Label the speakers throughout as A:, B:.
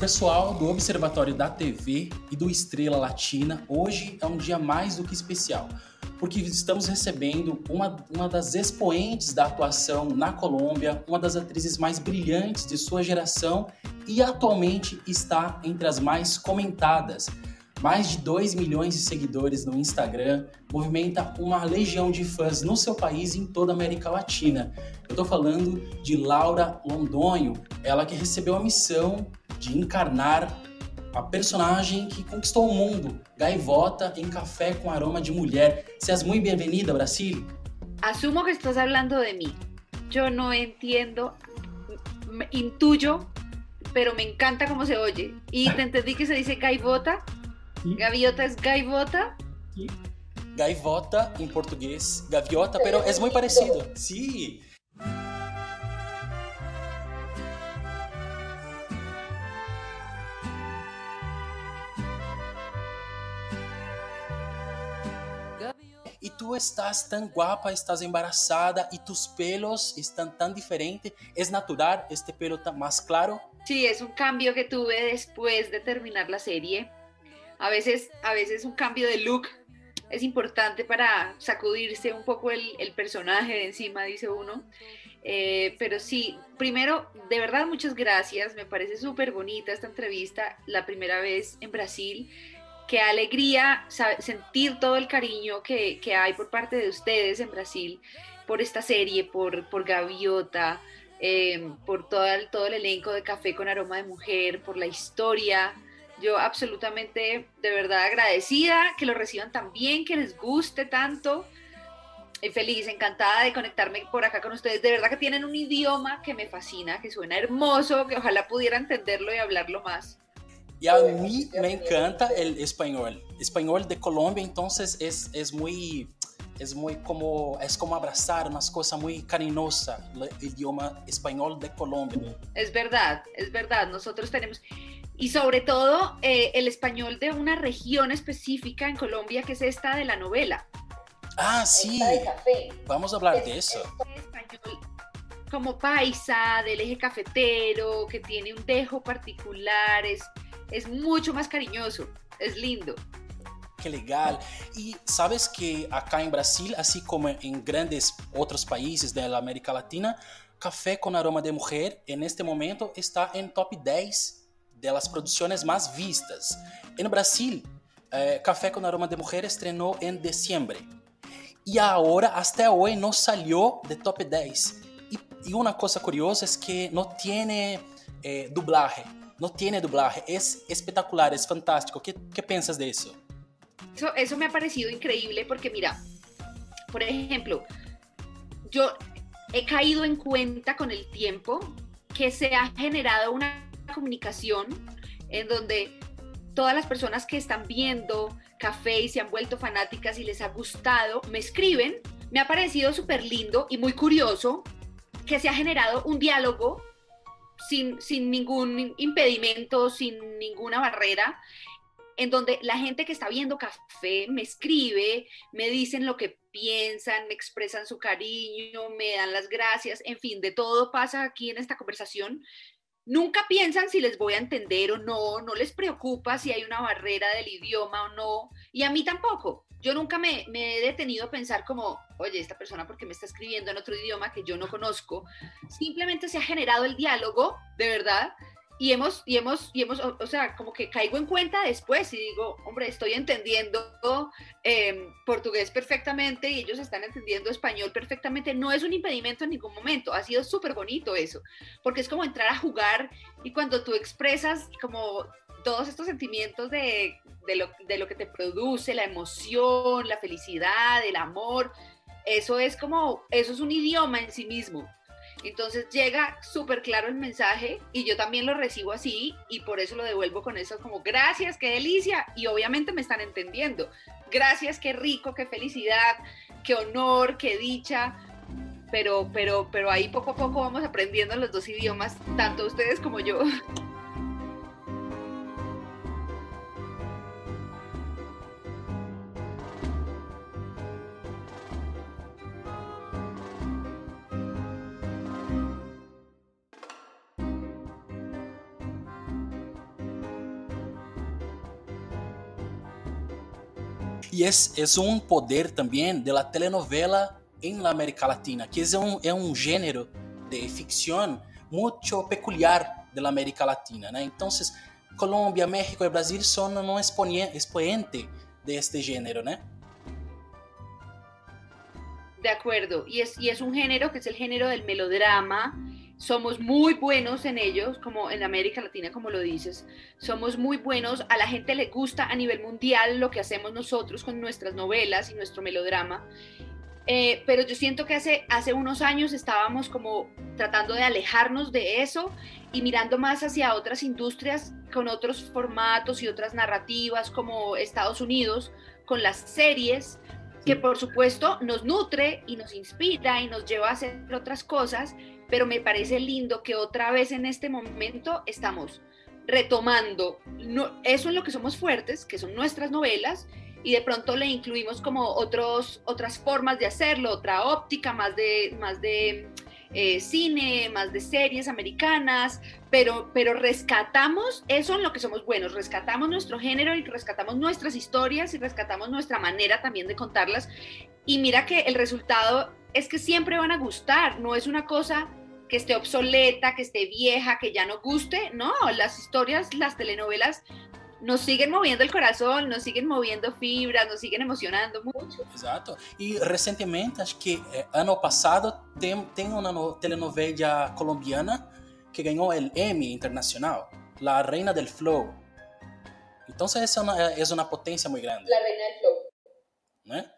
A: Pessoal do Observatório da TV e do Estrela Latina, hoje é um dia mais do que especial, porque estamos recebendo uma, uma das expoentes da atuação na Colômbia, uma das atrizes mais brilhantes de sua geração e atualmente está entre as mais comentadas. Mais de 2 milhões de seguidores no Instagram, movimenta uma legião de fãs no seu país e em toda a América Latina. Eu estou falando de Laura Londonho, ela que recebeu a missão de encarnar a personagem que conquistou o mundo, Gaivota em Café com Aroma de Mulher. Seas muy bienvenida, Brasil.
B: Asumo que estás hablando de mí. Yo no entiendo, intuyo, pero me encanta cómo se oye. Y te entendí que se dice gaivota. Gaviota es gaivota.
A: Gaivota en portugués, gaviota, pero es muy parecido. Sí. Estás tan guapa, estás embarazada y tus pelos están tan diferentes. ¿Es natural este pelo más claro?
B: Sí, es un cambio que tuve después de terminar la serie. A veces, a veces un cambio de look es importante para sacudirse un poco el, el personaje de encima, dice uno. Eh, pero sí, primero, de verdad, muchas gracias. Me parece súper bonita esta entrevista, la primera vez en Brasil qué alegría sentir todo el cariño que, hay por parte de ustedes en Brasil por esta serie, por, por Gaviota, em, por todo el, todo el elenco de Café con Aroma de Mujer, por la historia. Yo absolutamente, de verdad agradecida que lo reciban tan bien, que les guste tanto. Y feliz, encantada de conectarme por acá con ustedes. De verdad que tienen un idioma que me fascina, que suena hermoso, que ojalá pudiera entenderlo y hablarlo más.
A: Y a mí me encanta el español. Español de Colombia, entonces es, es muy es muy como es como abrazar unas cosas muy cariñosas el idioma español de Colombia.
B: Es verdad, es verdad. Nosotros tenemos y sobre todo eh, el español de una región específica en Colombia que es esta de la novela.
A: Ah, sí. Vamos a hablar de eso.
B: Español como paisa del eje cafetero que tiene un dejo particular es es mucho más cariñoso, es lindo.
A: Qué legal. Y sabes que acá en Brasil, así como en grandes otros países de la América Latina, Café con Aroma de Mujer en este momento está en top 10 de las producciones más vistas. En Brasil, eh, Café con Aroma de Mujer estrenó en diciembre. Y ahora, hasta hoy, no salió de top 10. Y, una cosa curiosa es que no tiene eh, doblaje no tiene doblaje, es espectacular, es fantástico. ¿Qué, qué piensas de eso?
B: eso? Eso me ha parecido increíble porque mira, por ejemplo, yo he caído en cuenta con el tiempo que se ha generado una comunicación en donde todas las personas que están viendo café y se han vuelto fanáticas y les ha gustado, me escriben. Me ha parecido súper lindo y muy curioso que se ha generado un diálogo sin, ningún impedimento, sin ninguna barrera, en donde la gente que está viendo café me escribe, me dicen lo que piensan, me expresan su cariño, me dan las gracias, en fin, de todo pasa aquí en esta conversación. Nunca piensan si les voy a entender o no, no les preocupa si hay una barrera del idioma o no, y a mí tampoco yo nunca me, he detenido a pensar como, oye, esta persona porque me está escribiendo en otro idioma que yo no conozco, simplemente se ha generado el diálogo, de verdad, y hemos, y hemos, y hemos, o, sea, como que caigo en cuenta después y digo, hombre, estoy entendiendo em, portugués perfectamente y ellos están entendiendo español perfectamente. No es un impedimento en ningún momento, ha sido súper bonito eso, porque es como entrar a jugar y cuando tú expresas como todos estos sentimientos de, lo, que te produce, la emoción, la felicidad, el amor, eso es como, eso es un idioma en sí mismo. Entonces llega súper claro el mensaje y yo también lo recibo así y por eso lo devuelvo con eso como gracias, qué delicia y obviamente me están entendiendo. Gracias, qué rico, qué felicidad, qué honor, qué dicha. Pero, pero, pero ahí poco a poco vamos aprendiendo los dos idiomas, tanto ustedes como yo.
A: Y es, es un poder también de la telenovela en la América Latina, que es un, es un género de ficción mucho peculiar de la América Latina. ¿no? Entonces, Colombia, México y Brasil son un exponente de este género, ¿no?
B: De acuerdo, y es, y es un género que es el género del melodrama, somos muy buenos en ellos, como en América Latina, como lo dices, somos muy buenos, a la gente le gusta a nivel mundial lo que hacemos nosotros con nuestras novelas y nuestro melodrama, eh, pero yo siento que hace, hace unos años estábamos como tratando de alejarnos de eso y mirando más hacia otras industrias con otros formatos y otras narrativas como Estados Unidos, con las series, que por supuesto nos nutre y nos inspira y nos lleva a hacer otras cosas, pero me parece lindo que otra vez en este momento estamos retomando eso en lo que somos fuertes, que son nuestras novelas, y de pronto le incluimos como otros, otras formas de hacerlo, otra óptica, más de, más de eh, cine, más de series americanas, pero, pero rescatamos eso en lo que somos buenos, rescatamos nuestro género y rescatamos nuestras historias y rescatamos nuestra manera también de contarlas. Y mira que el resultado es que siempre van a gustar, no es una cosa que esté obsoleta, que esté vieja, que ya no guste, no, las historias, las telenovelas nos siguen moviendo el corazón, nos siguen moviendo fibras, nos siguen emocionando mucho.
A: Exato. E recentemente, acho que eh, ano passado, tem, tem uma no, telenovela colombiana que ganhou o Emmy Internacional, La Reina del Flow. Então, é uma, é uma potência muito grande.
B: La Reina del Flow.
A: Né?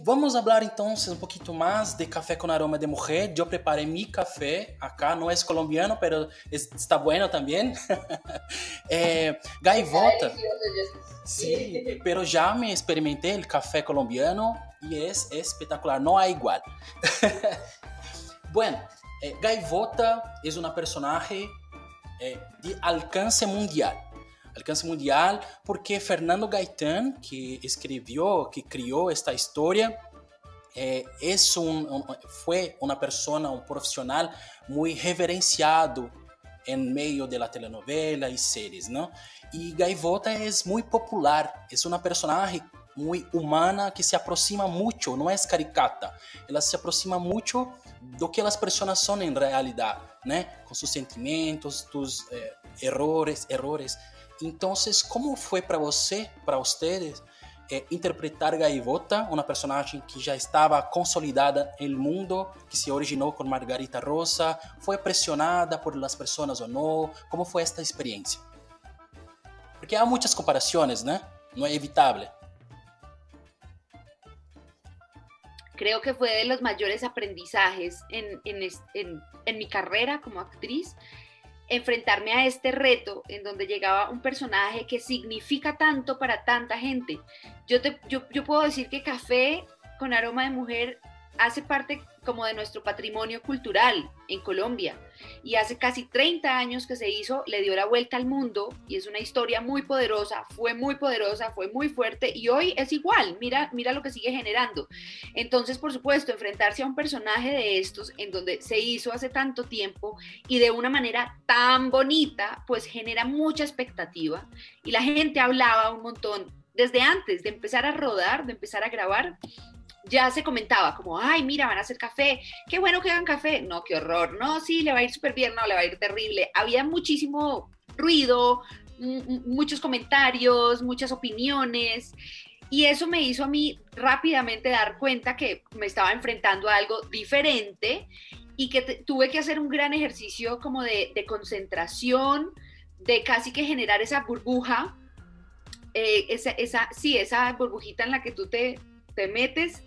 A: Vamos falar então um pouquinho mais de café com aroma de mulher. Eu preparei meu café acá, não é colombiano, mas está bueno também. é, gaivota. Sim, mas já me experimentei o café colombiano e é, espetacular, não há igual. bueno, é, gaivota é uma personagem é, de alcance mundial. Alcance mundial, porque Fernando Gaitán, que escribió, que crió esta historia, eh, es un, un, fue una persona, un profesional muy reverenciado en medio de la telenovela y series, ¿no? Y Gaivota es muy popular, es una personaje muy humana que se aproxima mucho, no es caricata, ela se aproxima mucho do que as pessoas são em realidade, né? Com seus sentimentos, tus eh, errores, errores. Então, como foi para você, para vocês, é, interpretar Gaivota, uma personagem que já estava consolidada no mundo, que se originou com Margarita Rosa? Foi pressionada por las pessoas ou não? Como foi esta experiência? Porque há muitas comparações, né? Não é evitável.
B: Creo que fue de los mayores aprendizajes en, en, en, en mi carrera como actriz enfrentarme a este reto en donde llegaba un personaje que significa tanto para tanta gente. Yo, te, yo, yo puedo decir que Café con aroma de mujer hace parte como de nuestro patrimonio cultural en Colombia. Y hace casi 30 años que se hizo, le dio la vuelta al mundo y es una historia muy poderosa, fue muy poderosa, fue muy fuerte y hoy es igual, mira, mira lo que sigue generando. Entonces, por supuesto, enfrentarse a un personaje de estos en donde se hizo hace tanto tiempo y de una manera tan bonita, pues genera mucha expectativa y la gente hablaba un montón desde antes de empezar a rodar, de empezar a grabar, ya se comentaba como, ay, mira, van a hacer café, qué bueno que hagan café, no, qué horror, no, sí, le va a ir súper bien, no, le va a ir terrible. Había muchísimo ruido, muchos comentarios, muchas opiniones. Y eso me hizo a mí rápidamente dar cuenta que me estaba enfrentando a algo diferente y que tuve que hacer un gran ejercicio como de, concentración, de casi que generar esa burbuja, eh, esa, esa, sí, esa burbujita en la que tú te, te metes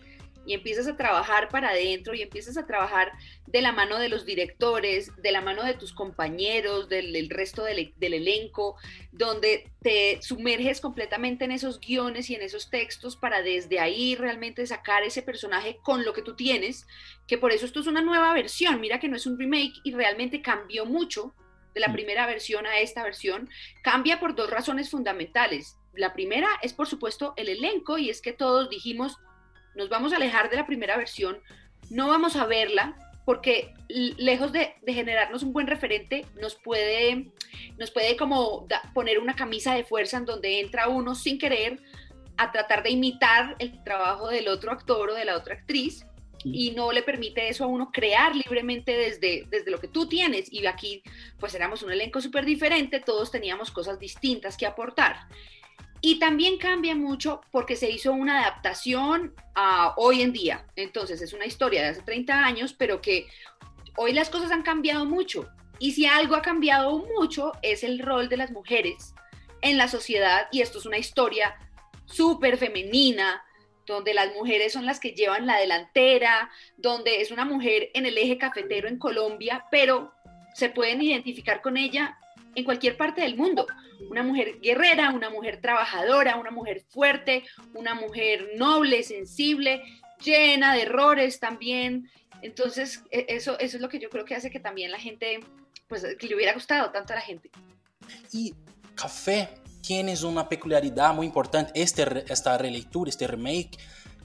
B: y empiezas a trabajar para adentro y empiezas a trabajar de la mano de los directores, de la mano de tus compañeros, del, resto del, del, elenco, donde te sumerges completamente en esos guiones y en esos textos para desde ahí realmente sacar ese personaje con lo que tú tienes, que por eso esto es una nueva versión, mira que no es un remake y realmente cambió mucho de la primera versión a esta versión, cambia por dos razones fundamentales. La primera es, por supuesto, el elenco y es que todos dijimos, nos vamos a alejar de la primera versión, no vamos a verla porque lejos de, generarnos un buen referente, nos puede, nos puede como poner una camisa de fuerza en donde entra uno sin querer a tratar de imitar el trabajo del otro actor o de la otra actriz y no le permite eso a uno crear libremente desde, desde lo que tú tienes. Y aquí pues éramos un elenco súper diferente, todos teníamos cosas distintas que aportar. Y también cambia mucho porque se hizo una adaptación a hoy en día. Entonces es una historia de hace 30 años, pero que hoy las cosas han cambiado mucho. Y si algo ha cambiado mucho es el rol de las mujeres en la sociedad. Y esto es una historia súper femenina, donde las mujeres son las que llevan la delantera, donde es una mujer en el eje cafetero en Colombia, pero se pueden identificar con ella en cualquier parte del mundo. Una mujer guerrera, una mujer trabajadora, una mujer fuerte, una mujer noble, sensible, llena de errores también. Entonces, e, eso, eso es lo que yo creo que hace que también la gente, pues, que le hubiera gustado tanto a la gente.
A: Y Café tienes una peculiaridad muy importante, este, esta releitura, este remake,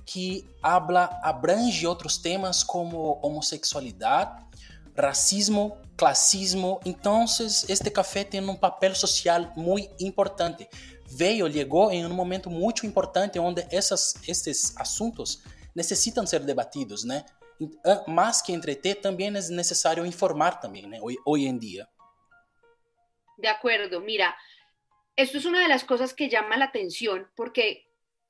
A: que habla, abrange otros temas como homosexualidad, racismo, clasismo. Então, este café tem um papel social muito importante. Veio, chegou em um momento muito importante onde essas, estes assuntos necessitam ser debatidos, né? Mais que entreter, também é necessário informar também, né? Hoy, hoy en día.
B: De acuerdo, mira, esto es una de las cosas que llama la atención porque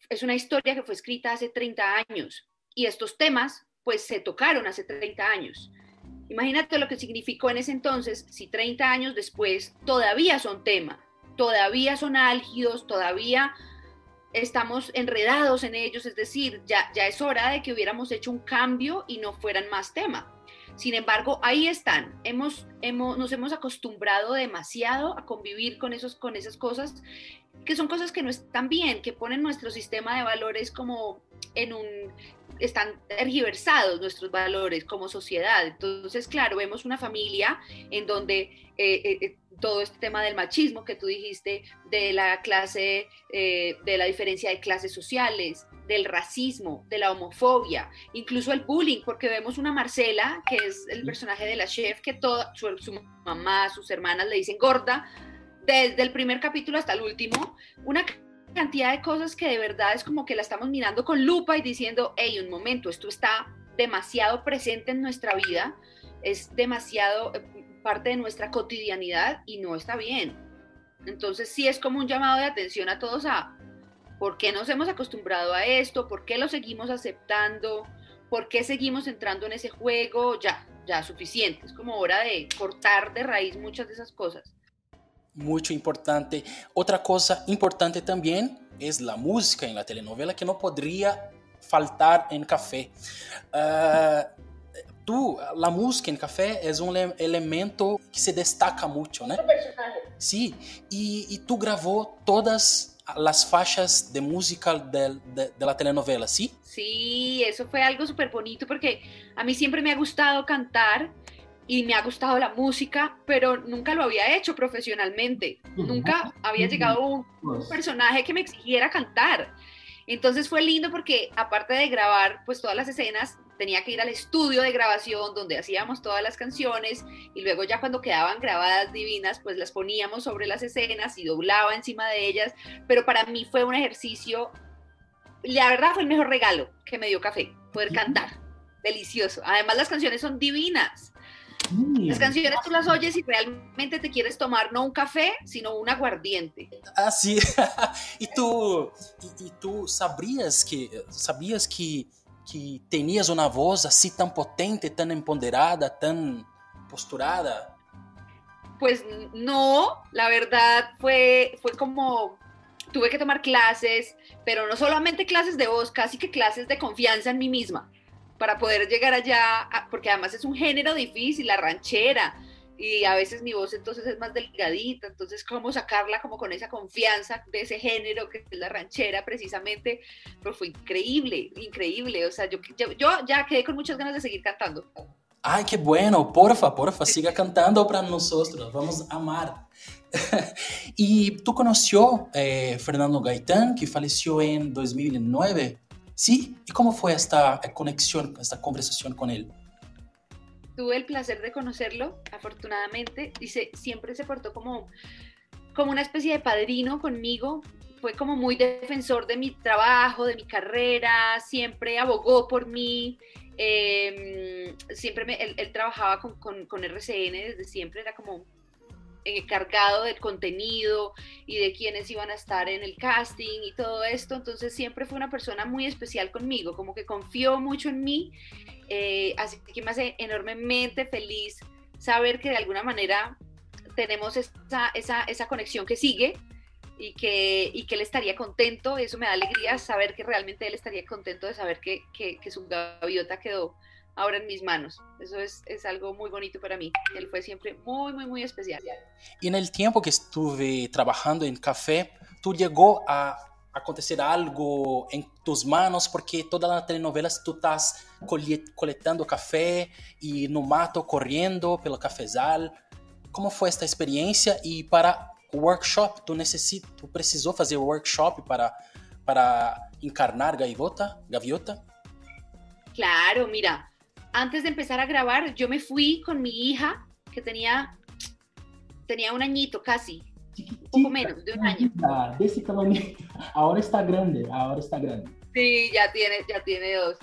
B: es una historia que fue escrita hace 30 años y estos temas pues se tocaron hace 30 años. Imagínate lo que significó en ese entonces si 30 años después todavía son tema, todavía son álgidos, todavía estamos enredados en ellos, es decir, ya, ya es hora de que hubiéramos hecho un cambio y no fueran más tema. Sin embargo, ahí están. Hemos, hemos, nos hemos acostumbrado demasiado a convivir con, esos, con esas cosas, que son cosas que no están bien, que ponen nuestro sistema de valores como en un, están tergiversados nuestros valores como sociedad. Entonces, claro, vemos una familia en donde eh, eh, eh, todo este tema del machismo que tú dijiste, de la clase, de la diferencia de clases sociales, del racismo, de la homofobia, incluso el bullying, porque vemos una Marcela, que es el personaje de la chef, que toda su, su mamá, sus hermanas le dicen gorda, desde el primer capítulo hasta el último, una cantidad de cosas que de verdad es como que la estamos mirando con lupa y diciendo, hey, un momento, esto está demasiado presente en nuestra vida, es demasiado eh, parte de nuestra cotidianidad y no está bien. Entonces sí es como un llamado de atención a todos a por qué nos hemos acostumbrado a esto, por qué lo seguimos aceptando, por qué seguimos entrando en ese juego, ya, ya suficiente. Es como hora de cortar de raíz muchas de esas cosas.
A: Muito importante. Outra coisa importante também é a música em la telenovela que não poderia faltar em Café. Uh, tu, a música em Café é um elemento que se destaca muito, né? Sim, e, e tu gravou todas as faixas de música de, de, de, la telenovela, ¿sí?
B: Sí, eso fue algo súper bonito porque a mí siempre me ha gustado cantar y me ha gustado la música, pero nunca lo había hecho profesionalmente. Nunca había llegado un, pues. personaje que me exigiera cantar. Entonces fue lindo porque aparte de grabar pues todas las escenas, tenía que ir al estudio de grabación donde hacíamos todas las canciones y luego ya cuando quedaban grabadas divinas pues las poníamos sobre las escenas y doblaba encima de ellas, pero para mí fue un ejercicio, la verdad fue el mejor regalo que me dio café, poder cantar, delicioso. Además las canciones son divinas. Las canciones tú las oyes y realmente te quieres tomar no un café, sino un aguardiente.
A: Ah, sí. y tú, y, tú sabrías que, sabías que, que tenías una voz así tan potente, tan empoderada, tan posturada.
B: Pues no, la verdad fue, fue como tuve que tomar clases, pero no solamente clases de voz, casi que clases de confianza en mí misma para poder llegar allá, porque además es un género difícil, la ranchera, y a veces mi voz entonces es más delgadita, entonces cómo sacarla como con esa confianza de ese género que es la ranchera precisamente, pero fue increíble, increíble, o sea, yo, yo, ya quedé con muchas ganas de seguir cantando.
A: Ay, qué bueno, porfa, porfa, siga cantando para nosotros, vamos a amar. y tú conoció eh, Fernando Gaitán, que falleció en 2009. ¿Sí? ¿Y cómo fue esta conexión, esta conversación con él?
B: Tuve el placer de conocerlo, afortunadamente, y siempre se portó como, como una especie de padrino conmigo, fue como muy defensor de mi trabajo, de mi carrera, siempre abogó por mí. Em, siempre me, él, trabajaba con, con, con, RCN desde siempre, era como encargado del contenido y de quiénes iban a estar en el casting y todo esto. Entonces siempre fue una persona muy especial conmigo, como que confió mucho en mí. Eh, así que me hace enormemente feliz saber que de alguna manera tenemos esa, esa, esa conexión que sigue y que, y que él estaría contento. Eso me da alegría saber que realmente él estaría contento de saber que, que, que su gaviota quedó ahora en mis manos. Eso es, es, algo muy bonito para mí. Él fue siempre muy, muy, muy especial.
A: Y en el tiempo que estuve trabajando en café, ¿tú llegó a acontecer algo en tus manos? Porque todas las telenovelas tú estás coletando café y no mato corriendo pelo cafezal. ¿Cómo fue esta experiencia? Y para workshop, ¿tú, necesito, tú precisó hacer workshop para, para encarnar gaviota? gaviota?
B: Claro, mira, antes de empezar a grabar, yo me fui con mi hija, que tenía, tenía un añito casi, un poco menos, de un año.
C: De Ahora está grande, ahora está grande.
B: Sí, ya tiene, ya tiene dos.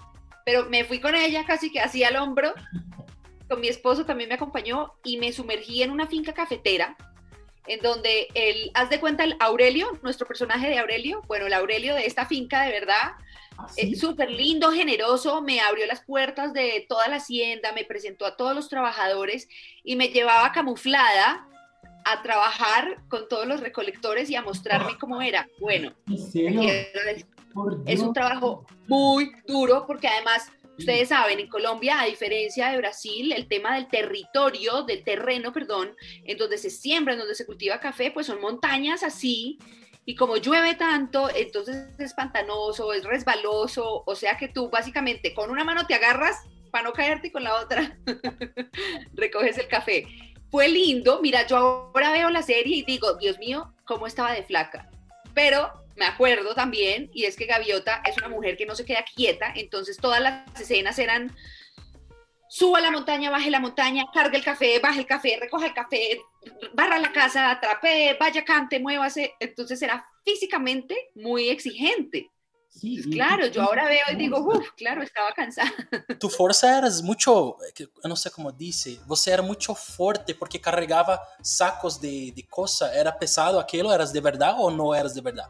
B: Pero me fui con ella casi que así al hombro. Con mi esposo también me acompañó y me sumergí en una finca cafetera en donde el, haz de cuenta el Aurelio, nuestro personaje de Aurelio, bueno, el Aurelio de esta finca de verdad, ¿Ah, súper lindo, generoso, me abrió las puertas de toda la hacienda, me presentó a todos los trabajadores y me llevaba camuflada a trabajar con todos los recolectores y a mostrarme cómo era. Bueno, es un trabajo muy duro porque además Ustedes saben, en Colombia, a diferencia de Brasil, el tema del territorio, del terreno, perdón, en donde se siembra, en donde se cultiva café, pues son montañas así, y como llueve tanto, entonces es pantanoso, es resbaloso, o sea que tú básicamente con una mano te agarras para no caerte y con la otra recoges el café. Fue lindo, mira, yo ahora veo la serie y digo, Dios mío, cómo estaba de flaca. Pero me acuerdo también, y es que Gaviota es una mujer que no se queda quieta, entonces todas las escenas eran suba la montaña, baje la montaña, cargue el café, baje el café, recoja el café, barra la casa, atrape, vaya, cante, muévase. Entonces era físicamente muy exigente. Sí, pues claro, yo ahora veo y digo, uff, claro, estaba cansada.
A: Tu fuerza era mucho, no sé cómo dice, você era mucho fuerte porque cargaba sacos de, de cosas, ¿era pesado aquello? ¿Eras de verdad o no eras de verdad?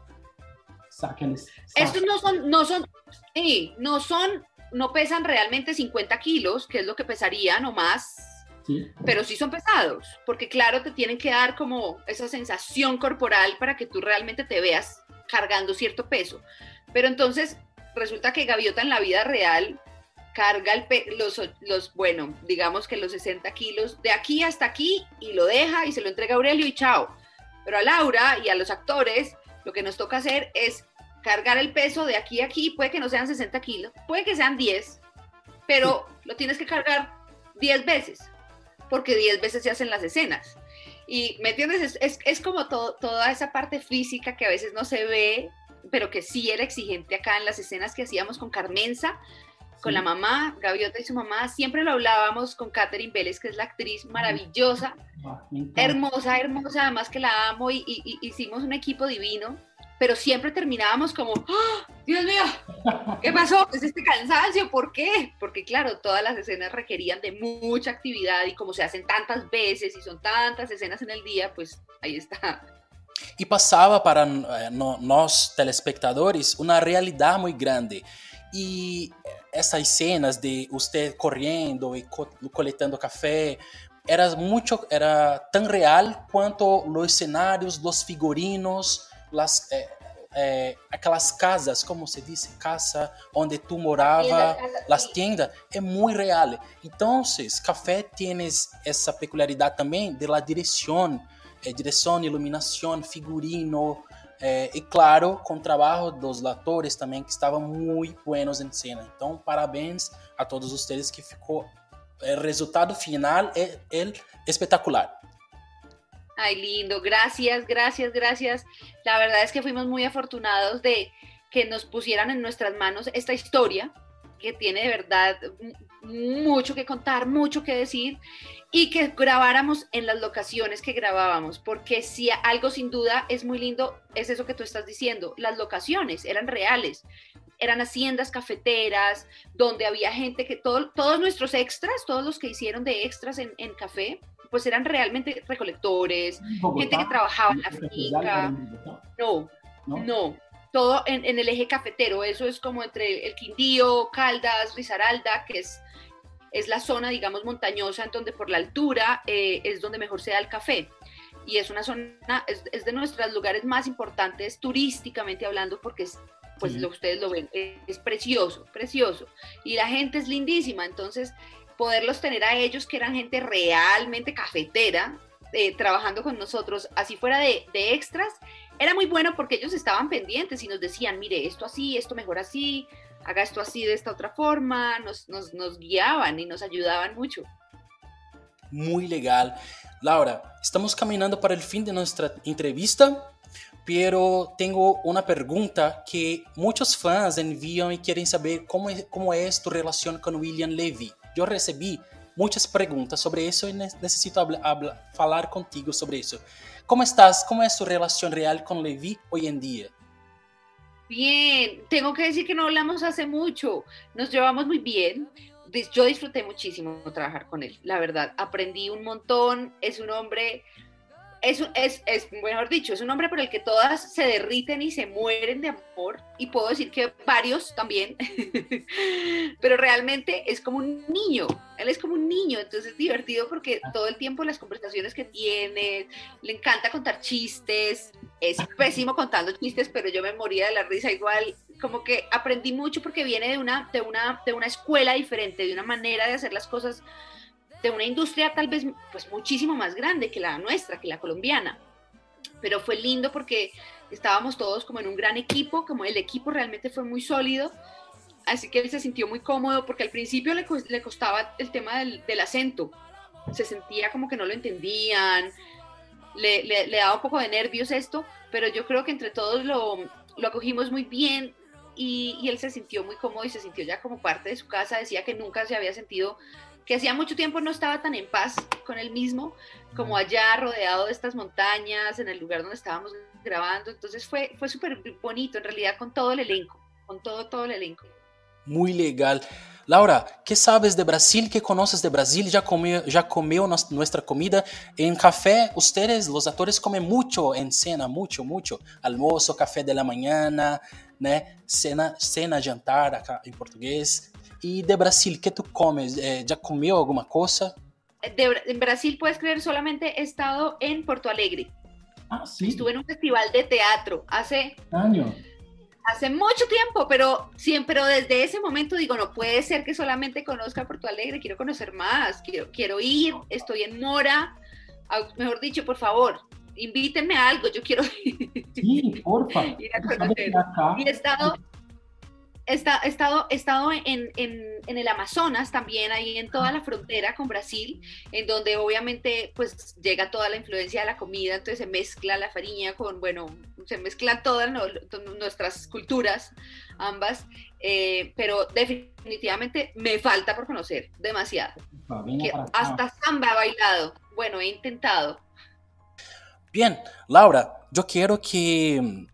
B: Estos no son, no son, sí, no son, no pesan realmente 50 kilos, que es lo que pesarían o más, sí. pero sí son pesados, porque claro, te tienen que dar como esa sensación corporal para que tú realmente te veas cargando cierto peso. Pero entonces resulta que Gaviota en la vida real carga el los, los, bueno, digamos que los 60 kilos de aquí hasta aquí y lo deja y se lo entrega a Aurelio y chao. Pero a Laura y a los actores lo que nos toca hacer es cargar el peso de aquí a aquí, puede que no sean 60 kilos, puede que sean 10, pero lo tienes que cargar 10 veces, porque 10 veces se hacen las escenas. Y, ¿me entiendes? Es, es, como toda esa parte física que a veces no se ve, pero que sí era exigente acá en las escenas que hacíamos con Carmenza, con la mamá, Gaviota y su mamá, siempre lo hablábamos con Catherine Vélez, que es la actriz maravillosa, hermosa, hermosa, además que la amo y, hicimos un equipo divino, pero siempre terminábamos como, ¡Ah, Dios mío, ¿qué pasó? ¿Es este cansancio? ¿Por qué? Porque claro, todas las escenas requerían de mucha actividad y como se hacen tantas veces y son tantas escenas en el día, pues ahí está.
A: Y pasaba para eh, nós telespectadores una realidad muy grande. Y essas cenas de você correndo e co coletando café era muito era tão real quanto os cenários, os figurinos, las, eh, eh, aquelas casas, como se diz, casa onde tu morava, as tiendas, é muito real. Então, café tem essa peculiaridade também de la direção, eh, direção, iluminação, figurino, é, e claro, com o trabalho dos atores também, que estavam muito buenos em cena. Então, parabéns a todos vocês que ficou. O resultado final é, é espetacular.
B: Ay, lindo, gracias, gracias, gracias. La verdad es que fuimos muy afortunados de que nos pusieran en nuestras manos esta historia que tiene de verdad mucho que contar, mucho que decir y que grabáramos en las locaciones que grabábamos, porque si algo sin duda es muy lindo, es eso que tú estás diciendo, las locaciones eran reales, eran haciendas cafeteras, donde había gente que, todos nuestros extras, todos los que hicieron de extras en, en café, pues eran realmente recolectores, gente que trabajaba en la finca. No, no, todo en, el eje cafetero, eso es como entre el Quindío, Caldas, Risaralda, que es, es la zona, digamos, montañosa, en donde por la altura eh, es donde mejor se da el café. Y es una zona, es, de nuestros lugares más importantes turísticamente hablando, porque es, pues lo, ustedes lo ven, es precioso, precioso. Y la gente es lindísima, entonces poderlos tener a ellos, que eran gente realmente cafetera, eh, trabajando con nosotros, así fuera de, extras, era muy bueno porque ellos estaban pendientes y nos decían, mire, esto así, esto mejor así, haga esto así de esta otra forma, nos, nos, nos guiaban y nos ayudaban mucho.
A: Muy legal. Laura, estamos caminando para el fin de nuestra entrevista, pero tengo una pregunta que muchos fans envían y quieren saber cómo es, cómo es tu relación con William Levy. Eu recebi muitas perguntas sobre isso e necessito falar contigo sobre isso. Como estás? Como é sua relação real com Levi hoje em dia?
B: Bien, tengo que decir que no hablamos hace mucho, nos llevamos muy bien. Yo disfruté muchísimo trabajar con él, la verdad, aprendí un montón, es un hombre es, es, es, mejor dicho, es un hombre por el que todas se derriten y se mueren de amor, y puedo decir que varios también, pero realmente es como un niño, él es como un niño, entonces es divertido porque todo el tiempo las conversaciones que tiene, le encanta contar chistes, es pésimo contando chistes, pero yo me moría de la risa igual, como que aprendí mucho porque viene de una, de una, de una escuela diferente, de una manera de hacer las cosas de una industria tal vez pues muchísimo más grande que la nuestra, que la colombiana. Pero fue lindo porque estábamos todos como en un gran equipo, como el equipo realmente fue muy sólido, así que él se sintió muy cómodo porque al principio le, le costaba el tema del, del, acento, se sentía como que no lo entendían, le, le, daba un poco de nervios esto, pero yo creo que entre todos lo, lo acogimos muy bien y él se sintió muy cómodo y se sintió ya como parte de su casa, decía que nunca se había sentido que hacía mucho tiempo no estaba tan en paz con él mismo como allá rodeado de estas montañas, en el lugar donde estábamos grabando. Entonces fue, fue súper bonito en realidad con todo el elenco, con todo, todo el elenco.
A: Muy legal. Laura, ¿qué sabes de Brasil? ¿Qué conoces de Brasil? ¿Ya comió, ya comió nuestra comida? En café, ustedes, los actores, comen mucho en cena, mucho, mucho. Almuerzo, café de la mañana, né? Cena, cena jantar acá en portugués. Y de Brasil, ¿qué tú comes? Eh, ¿Ya comió alguna cosa?
B: De, en Brasil, puedes creer, solamente he estado en Porto Alegre.
C: Ah, sí.
B: Estuve en un festival de teatro hace...
C: Año.
B: Hace mucho tiempo, pero siempre desde ese momento digo, no puede ser que solamente conozca Porto Alegre, quiero conocer más, quiero, quiero ir, estoy en Mora, mejor dicho, por favor, invítenme a algo, yo quiero
C: sí, porfa.
B: ir a conocer. Y he estado He estado, estado en, el Amazonas también, ahí en toda la frontera con Brasil, en donde obviamente pues llega toda la influencia de la comida, entonces se mezcla la farina con, bueno, se mezcla todas nuestras culturas, ambas, eh, pero definitivamente me falta por conocer demasiado. hasta samba he bailado, bueno, he intentado.
A: Bien, Laura, yo quiero que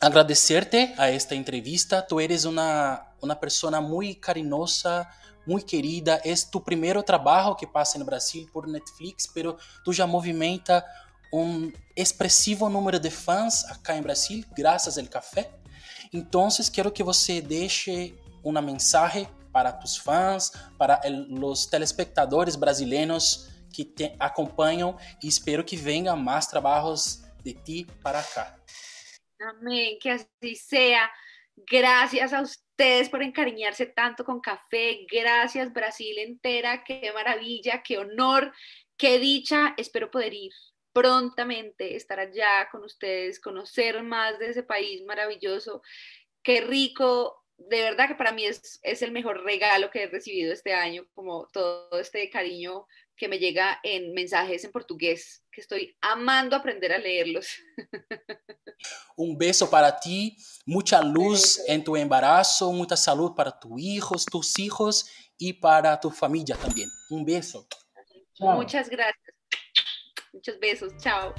A: agradecerte a esta entrevista. Tú eres una, una persona muy cariñosa, muy querida. Es tu primer trabajo que pasa en Brasil por Netflix, pero tú ya movimenta un expresivo número de fans acá en Brasil, gracias al café. Entonces, quiero que você deixe uma mensagem para tus fãs, para los telespectadores brasileiros que te acompanham e espero que venham mais trabalhos de ti para cá.
B: Amén, que así sea. Gracias a ustedes por encariñarse tanto con café. Gracias Brasil entera. Qué maravilla, qué honor, qué dicha. Espero poder ir prontamente, estar allá con ustedes, conocer más de ese país maravilloso. Qué rico. De verdad que para mí es, es el mejor regalo que he recibido este año, como todo este cariño que me llega en mensajes en portugués, que estoy amando aprender a leerlos.
A: Un beso para ti, Mucha luz en tu embarazo, mucha salud para tus hijos, tus hijos y para tu familia también. Un beso.
B: Muchas gracias. Muchos besos. Chao.